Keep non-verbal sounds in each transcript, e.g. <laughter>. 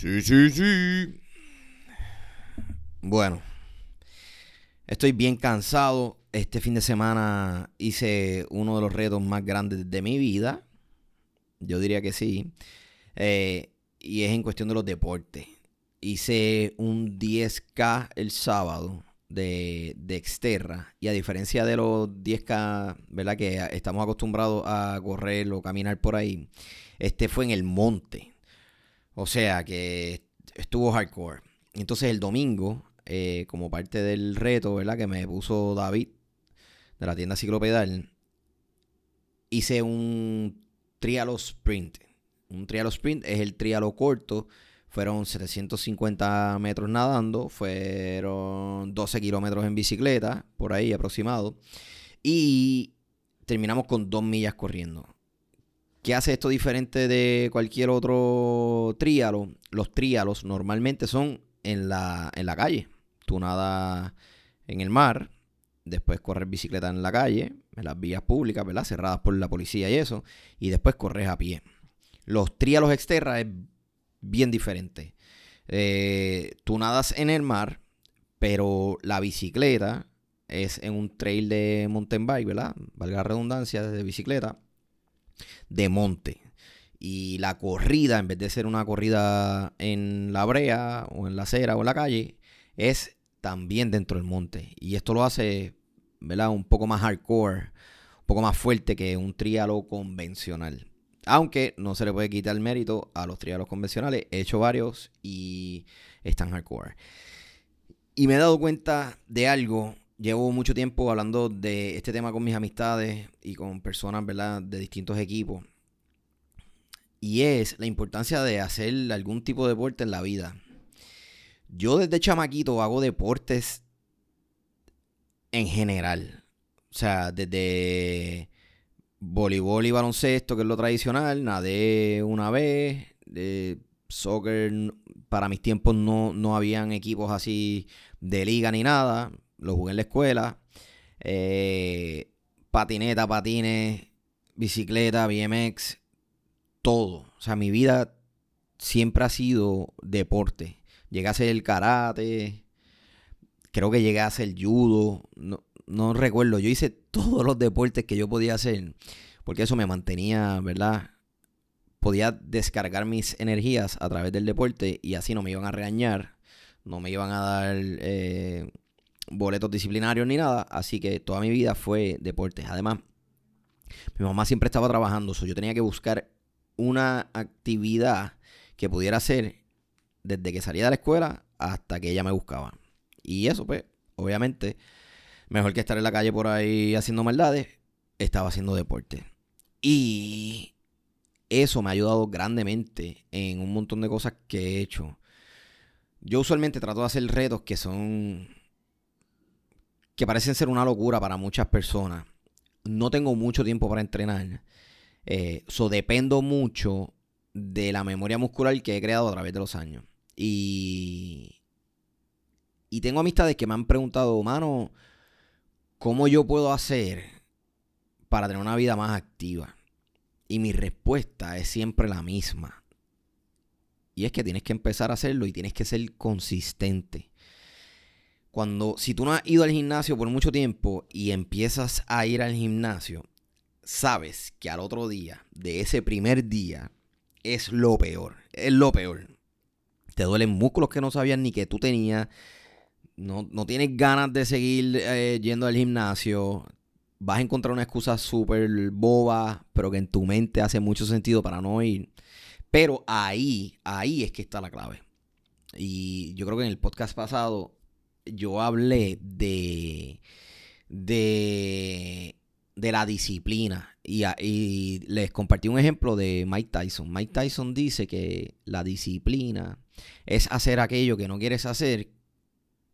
Sí, sí, sí. Bueno, estoy bien cansado. Este fin de semana hice uno de los retos más grandes de mi vida. Yo diría que sí. Eh, y es en cuestión de los deportes. Hice un 10K el sábado de, de Exterra. Y a diferencia de los 10K, ¿verdad? Que estamos acostumbrados a correr o caminar por ahí. Este fue en el monte. O sea que estuvo hardcore. Entonces el domingo, eh, como parte del reto, ¿verdad? Que me puso David de la tienda Ciclopedal, hice un trialo sprint. Un trialo sprint es el trialo corto. Fueron 750 metros nadando, fueron 12 kilómetros en bicicleta, por ahí aproximado. Y terminamos con dos millas corriendo. ¿Qué hace esto diferente de cualquier otro tríalo? Los tríalos normalmente son en la, en la calle. Tú nadas en el mar, después corres bicicleta en la calle, en las vías públicas, ¿verdad? Cerradas por la policía y eso, y después corres a pie. Los tríalos exterra es bien diferente. Eh, tú nadas en el mar, pero la bicicleta es en un trail de mountain bike, ¿verdad? Valga la redundancia, de bicicleta de monte. Y la corrida, en vez de ser una corrida en la brea o en la acera o en la calle, es también dentro del monte. Y esto lo hace, ¿verdad? Un poco más hardcore, un poco más fuerte que un trialo convencional. Aunque no se le puede quitar el mérito a los trialos convencionales. He hecho varios y están hardcore. Y me he dado cuenta de algo llevo mucho tiempo hablando de este tema con mis amistades y con personas, ¿verdad?, de distintos equipos. Y es la importancia de hacer algún tipo de deporte en la vida. Yo desde chamaquito hago deportes en general. O sea, desde voleibol y baloncesto, que es lo tradicional, nadé una vez, soccer, para mis tiempos no, no habían equipos así de liga ni nada lo jugué en la escuela. Eh, patineta, patines, bicicleta, BMX, todo. O sea, mi vida siempre ha sido deporte. Llegué a hacer el karate, creo que llegué a hacer judo, no, no recuerdo. Yo hice <laughs> todos los deportes que yo podía hacer, porque eso me mantenía, ¿verdad? Podía descargar mis energías a través del deporte y así no me iban a regañar, no me iban a dar eh, boletos disciplinarios ni nada, así que toda mi vida fue deportes. Además, mi mamá siempre estaba trabajando, so yo tenía que buscar una actividad que pudiera hacer desde que salía de la escuela hasta que ella me buscaba. Y eso, pues, obviamente, mejor que estar en la calle por ahí haciendo maldades, estaba haciendo deporte. Y eso me ha ayudado grandemente en un montón de cosas que he hecho. Yo usualmente trato de hacer retos que son que parecen ser una locura para muchas personas. No tengo mucho tiempo para entrenar. Eh, dependo mucho de la memoria muscular que he creado a través de los años. Y, y tengo amistades que me han preguntado, mano, ¿cómo yo puedo hacer para tener una vida más activa? Y mi respuesta es siempre la misma. Y es que tienes que empezar a hacerlo y tienes que ser consistente. Cuando, si tú no has ido al gimnasio por mucho tiempo y empiezas a ir al gimnasio, sabes que al otro día, de ese primer día, es lo peor. Es lo peor. Te duelen músculos que no sabías ni que tú tenías. No, tienes ganas de seguir eh, yendo al gimnasio. Vas a encontrar una excusa súper boba, pero que en tu mente hace mucho sentido para no ir. Pero ahí, ahí es que está la clave. Y yo creo que en el podcast pasado yo hablé de, de, de la disciplina y, y, les compartí un ejemplo de Mike Tyson. Mike Tyson dice que la disciplina es hacer aquello que no quieres hacer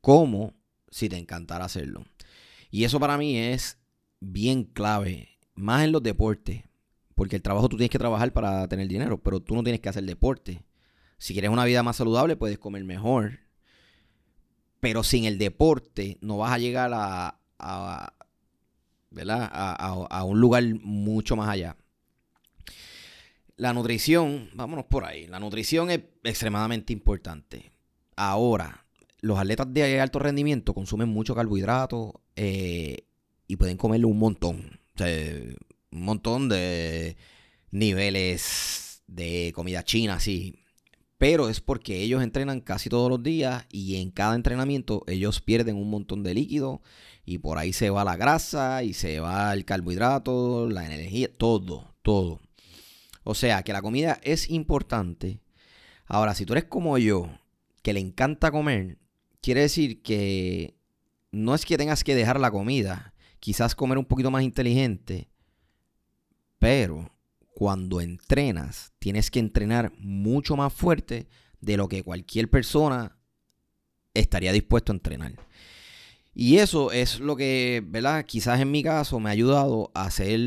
como si te encantara hacerlo. Y eso para mí es bien clave, más en los deportes, porque el trabajo tú tienes que trabajar para tener dinero, pero tú no tienes que hacer deporte. Si quieres una vida más saludable, puedes comer mejor, pero sin el deporte no vas a llegar a, a ¿verdad? A, un lugar mucho más allá. la nutrición, vámonos por ahí. La nutrición es extremadamente importante. Ahora, los atletas de alto rendimiento consumen mucho carbohidrato eh, y pueden comerle un montón. O sea, un montón de niveles de comida china, sí. Pero es porque ellos entrenan casi todos los días y en cada entrenamiento ellos pierden un montón de líquido y por ahí se va la grasa y se va el carbohidrato, la energía, todo, todo. O sea que la comida es importante. Ahora, si tú eres como yo, que le encanta comer, quiere decir que no es que tengas que dejar la comida, quizás comer un poquito más inteligente, pero cuando entrenas, tienes que entrenar mucho más fuerte de lo que cualquier persona estaría dispuesto a entrenar. Y eso es lo que, ¿verdad? Quizás en mi caso me ha ayudado a hacer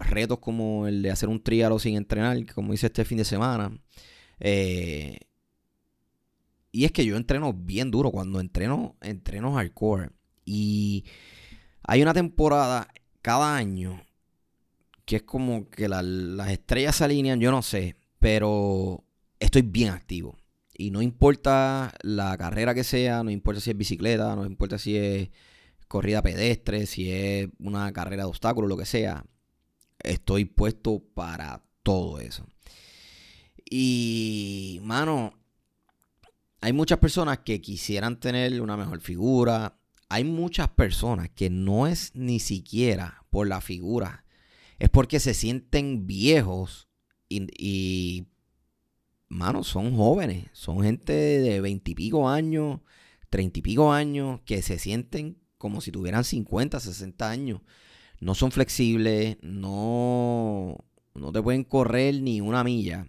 retos como el de hacer un trialo sin entrenar, como hice este fin de semana. Eh, y es que yo entreno bien duro. Cuando entreno, entreno hardcore. Y hay una temporada cada año que es como que las estrellas se alinean, yo no sé, pero estoy bien activo. Y no importa la carrera que sea, no importa si es bicicleta, no importa si es corrida pedestre, si es una carrera de obstáculos, lo que sea, estoy puesto para todo eso. Y, mano, hay muchas personas que quisieran tener una mejor figura. Hay muchas personas que no es ni siquiera por la figura es porque se sienten viejos y, mano, son jóvenes, son gente de veintipico años, treinta y pico años, que se sienten como si tuvieran 50, 60 años. No son flexibles, no, no te pueden correr ni una milla.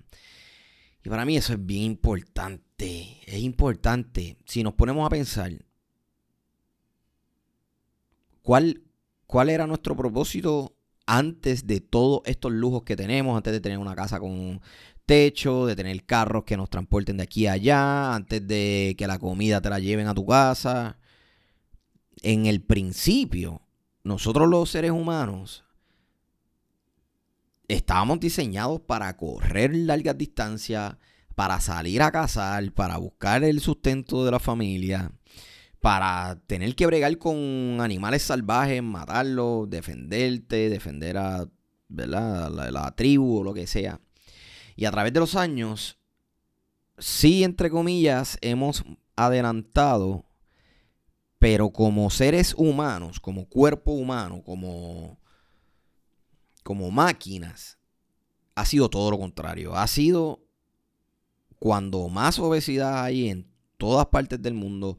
Y para mí eso es bien importante, es importante. Si nos ponemos a pensar, ¿cuál, cuál era nuestro propósito antes de todos estos lujos que tenemos, antes de tener una casa con techo, de tener carros que nos transporten de aquí a allá, antes de que la comida te la lleven a tu casa. En el principio, nosotros los seres humanos estábamos diseñados para correr largas distancias, para salir a cazar, para buscar el sustento de la familia para tener que bregar con animales salvajes, matarlos, defenderte, defender a ¿verdad? La, tribu o lo que sea. Y a través de los años, sí, entre comillas, hemos adelantado, pero como seres humanos, como cuerpo humano, como, como máquinas, ha sido todo lo contrario. Ha sido cuando más obesidad hay en todas partes del mundo,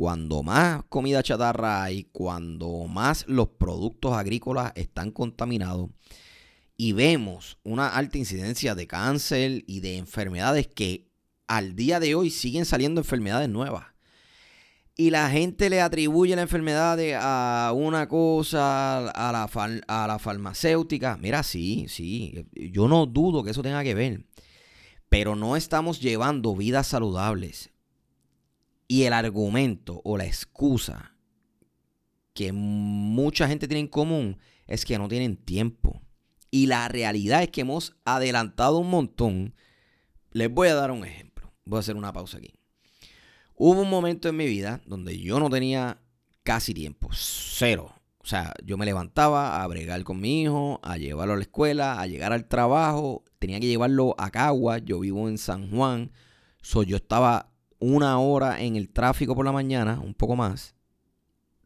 cuando más comida chatarra hay, cuando más los productos agrícolas están contaminados y vemos una alta incidencia de cáncer y de enfermedades que al día de hoy siguen saliendo enfermedades nuevas. Y la gente le atribuye la enfermedad a una cosa, a la, a la farmacéutica. Mira, sí, sí, yo no dudo que eso tenga que ver. Pero no estamos llevando vidas saludables. Y el argumento o la excusa que mucha gente tiene en común es que no tienen tiempo. Y la realidad es que hemos adelantado un montón. Les voy a dar un ejemplo. Voy a hacer una pausa aquí. Hubo un momento en mi vida donde yo no tenía casi tiempo. Cero. O sea, yo me levantaba a bregar con mi hijo, a llevarlo a la escuela, a llegar al trabajo. Tenía que llevarlo a Cagua. Yo vivo en San Juan. So, yo estaba una hora en el tráfico por la mañana, un poco más,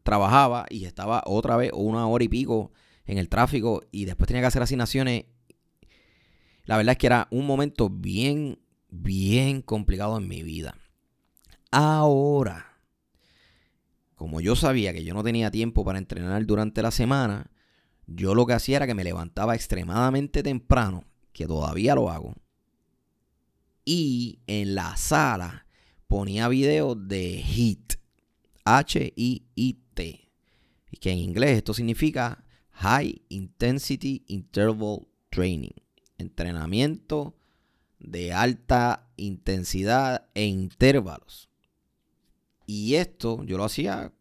trabajaba y estaba otra vez una hora y pico en el tráfico y después tenía que hacer asignaciones. La verdad es que era un momento bien, bien complicado en mi vida. Ahora, como yo sabía que yo no tenía tiempo para entrenar durante la semana, yo lo que hacía era que me levantaba extremadamente temprano, que todavía lo hago, y en la sala ponía videos de HIIT, H-I-I-T, que en inglés esto significa High Intensity Interval Training, entrenamiento de alta intensidad e intervalos. Y esto yo lo hacía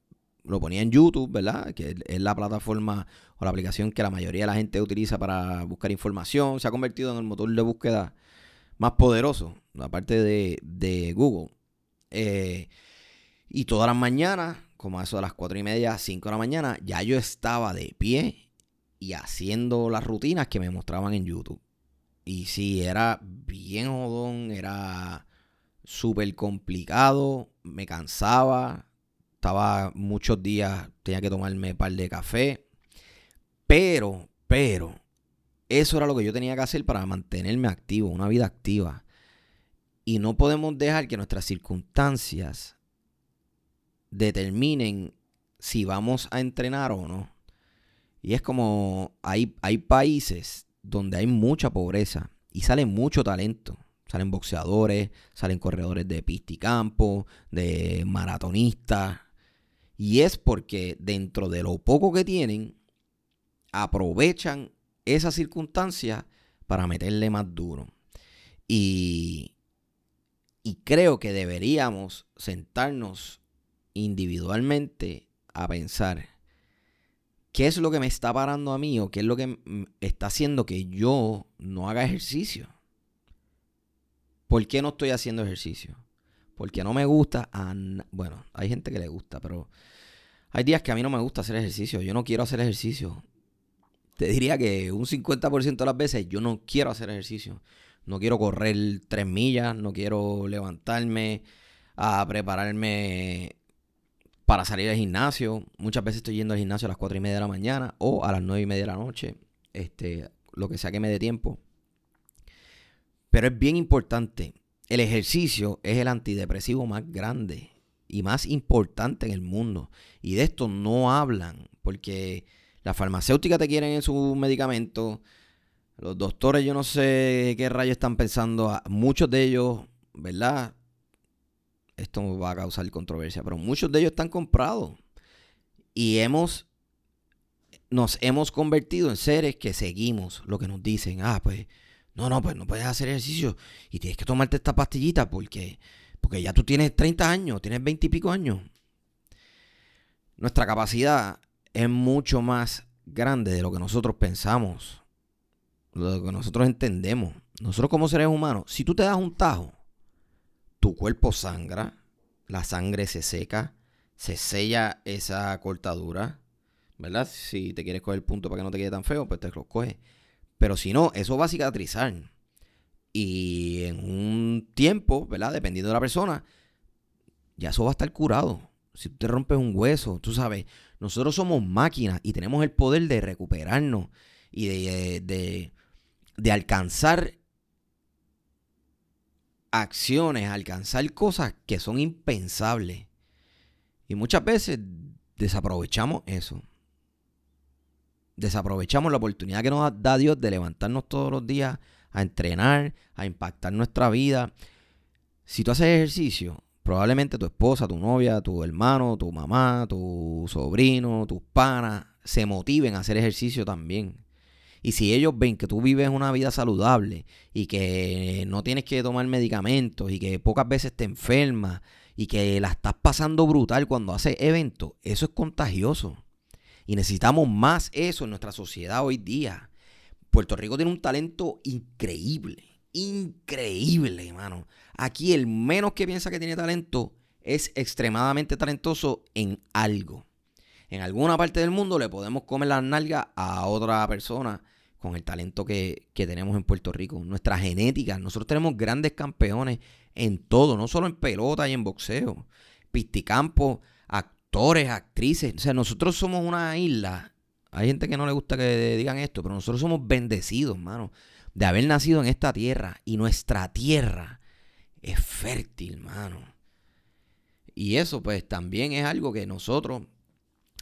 lo ponía en YouTube, ¿verdad? Que es la plataforma o la aplicación que la mayoría de la gente utiliza para buscar información. Se ha convertido en el motor de búsqueda más poderoso, aparte de, de Google. Eh, y todas las mañanas, como a eso de las 4 y media, 5 de la mañana, ya yo estaba de pie y haciendo las rutinas que me mostraban en YouTube. Y sí, era bien jodón, era súper complicado, me cansaba, estaba muchos días, tenía que tomarme un par de café, pero, pero, eso era lo que yo tenía que hacer para mantenerme activo, una vida activa. Y no podemos dejar que nuestras circunstancias determinen si vamos a entrenar o no. Y es como hay, hay países donde hay mucha pobreza y sale mucho talento. Salen boxeadores, salen corredores de pista y campo, de maratonistas. Y es porque dentro de lo poco que tienen, aprovechan esa circunstancia para meterle más duro. Y, y creo que deberíamos sentarnos individualmente a pensar qué es lo que me está parando a mí o qué es lo que está haciendo que yo no haga ejercicio. ¿Por qué no estoy haciendo ejercicio? Porque no me gusta. bueno, hay gente que le gusta, pero hay días que a mí no me gusta hacer ejercicio. Yo no quiero hacer ejercicio. Te diría que un 50% de las veces yo no quiero hacer ejercicio. No quiero correr tres millas, no quiero levantarme a prepararme para salir al gimnasio. Muchas veces estoy yendo al gimnasio a las 4 y media de la mañana o a las 9 y media de la noche. Este, lo que sea que me dé tiempo. Pero es bien importante. El ejercicio es el antidepresivo más grande y más importante en el mundo. Y de esto no hablan porque la farmacéutica te quieren en sus medicamentos. Los doctores, yo no sé qué rayos están pensando. Muchos de ellos, ¿verdad? Esto va a causar controversia, pero muchos de ellos están comprados. Y hemos, nos hemos convertido en seres que seguimos lo que nos dicen. Ah, pues no, no, pues no puedes hacer ejercicio y tienes que tomarte esta pastillita porque, porque ya tú tienes 30 años, tienes 20 y pico años. Nuestra capacidad es mucho más grande de lo que nosotros pensamos, lo que nosotros entendemos. Nosotros como seres humanos, si tú te das un tajo, tu cuerpo sangra, la sangre se seca, se sella esa cortadura, ¿verdad? Si te quieres coger el punto para que no te quede tan feo, pues te lo coges. Pero si no, eso va a cicatrizar. Y en un tiempo, ¿verdad? Dependiendo de la persona, ya eso va a estar curado. Si tú te rompes un hueso, tú sabes, nosotros somos máquinas y tenemos el poder de recuperarnos y de, alcanzar acciones, alcanzar cosas que son impensables. Y muchas veces desaprovechamos eso desaprovechamos la oportunidad que nos da Dios de levantarnos todos los días a entrenar, a impactar nuestra vida. Si tú haces ejercicio, probablemente tu esposa, tu novia, tu hermano, tu mamá, tu sobrino, tus panas se motiven a hacer ejercicio también. Y si ellos ven que tú vives una vida saludable y que no tienes que tomar medicamentos y que pocas veces te enfermas y que la estás pasando brutal cuando haces eventos, eso es contagioso. Y necesitamos más eso en nuestra sociedad hoy día. Puerto Rico tiene un talento increíble. Increíble, hermano. Aquí el menos que piensa que tiene talento es extremadamente talentoso en algo. En alguna parte del mundo le podemos comer la nalga a otra persona con el talento que, que, tenemos en Puerto Rico. Nuestra genética. Nosotros tenemos grandes campeones en todo, no solo en pelota y en boxeo. Pisticampo, actores, actrices. O sea, nosotros somos una isla. Hay gente que no le gusta que digan esto, pero nosotros somos bendecidos, mano, de haber nacido en esta tierra. Y nuestra tierra es fértil, mano. Y eso, pues, también es algo que nosotros,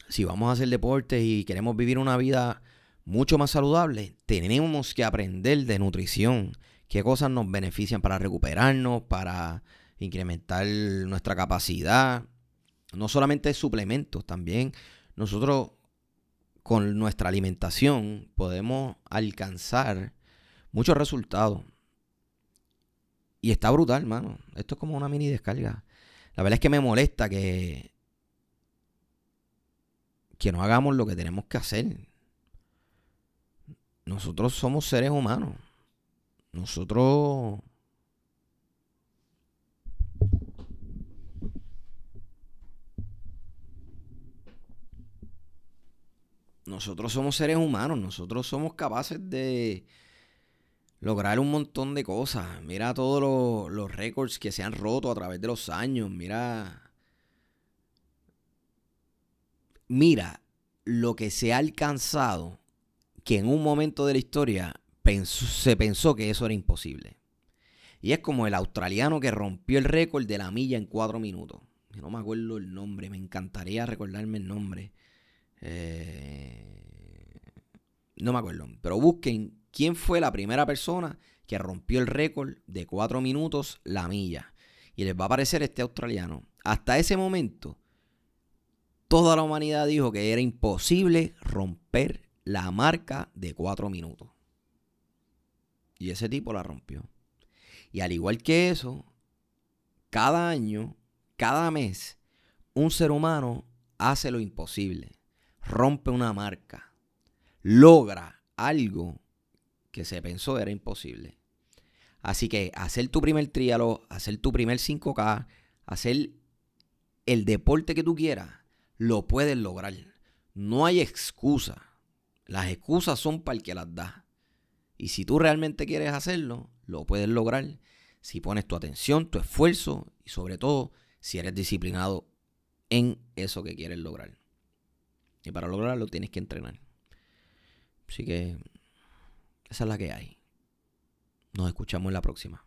si vamos a hacer deportes y queremos vivir una vida mucho más saludable, tenemos que aprender de nutrición. Qué cosas nos benefician para recuperarnos, para incrementar nuestra capacidad, no solamente suplementos, también nosotros con nuestra alimentación podemos alcanzar muchos resultados. Y está brutal, mano. Esto es como una mini descarga. La verdad es que me molesta que que no hagamos lo que tenemos que hacer. Nosotros somos seres humanos. Nosotros nosotros somos seres humanos, nosotros somos capaces de lograr un montón de cosas. Mira todos los, récords que se han roto a través de los años. Mira. Mira lo que se ha alcanzado que en un momento de la historia se pensó que eso era imposible. Y es como el australiano que rompió el récord de la milla en cuatro minutos. No me acuerdo el nombre, me encantaría recordarme el nombre. Eh, no me acuerdo. Pero busquen quién fue la primera persona que rompió el récord de 4 minutos la milla. Y les va a aparecer este australiano. Hasta ese momento, toda la humanidad dijo que era imposible romper la marca de 4 minutos. Y ese tipo la rompió. Y al igual que eso, cada año, cada mes, un ser humano hace lo imposible rompe una marca, logra algo que se pensó era imposible. Así que hacer tu primer trialo, hacer tu primer 5K, hacer el deporte que tú quieras, lo puedes lograr. No hay excusa. Las excusas son para el que las da. Y si tú realmente quieres hacerlo, lo puedes lograr si pones tu atención, tu esfuerzo y sobre todo si eres disciplinado en eso que quieres lograr. Y para lograrlo tienes que entrenar. Así que esa es la que hay. Nos escuchamos en la próxima.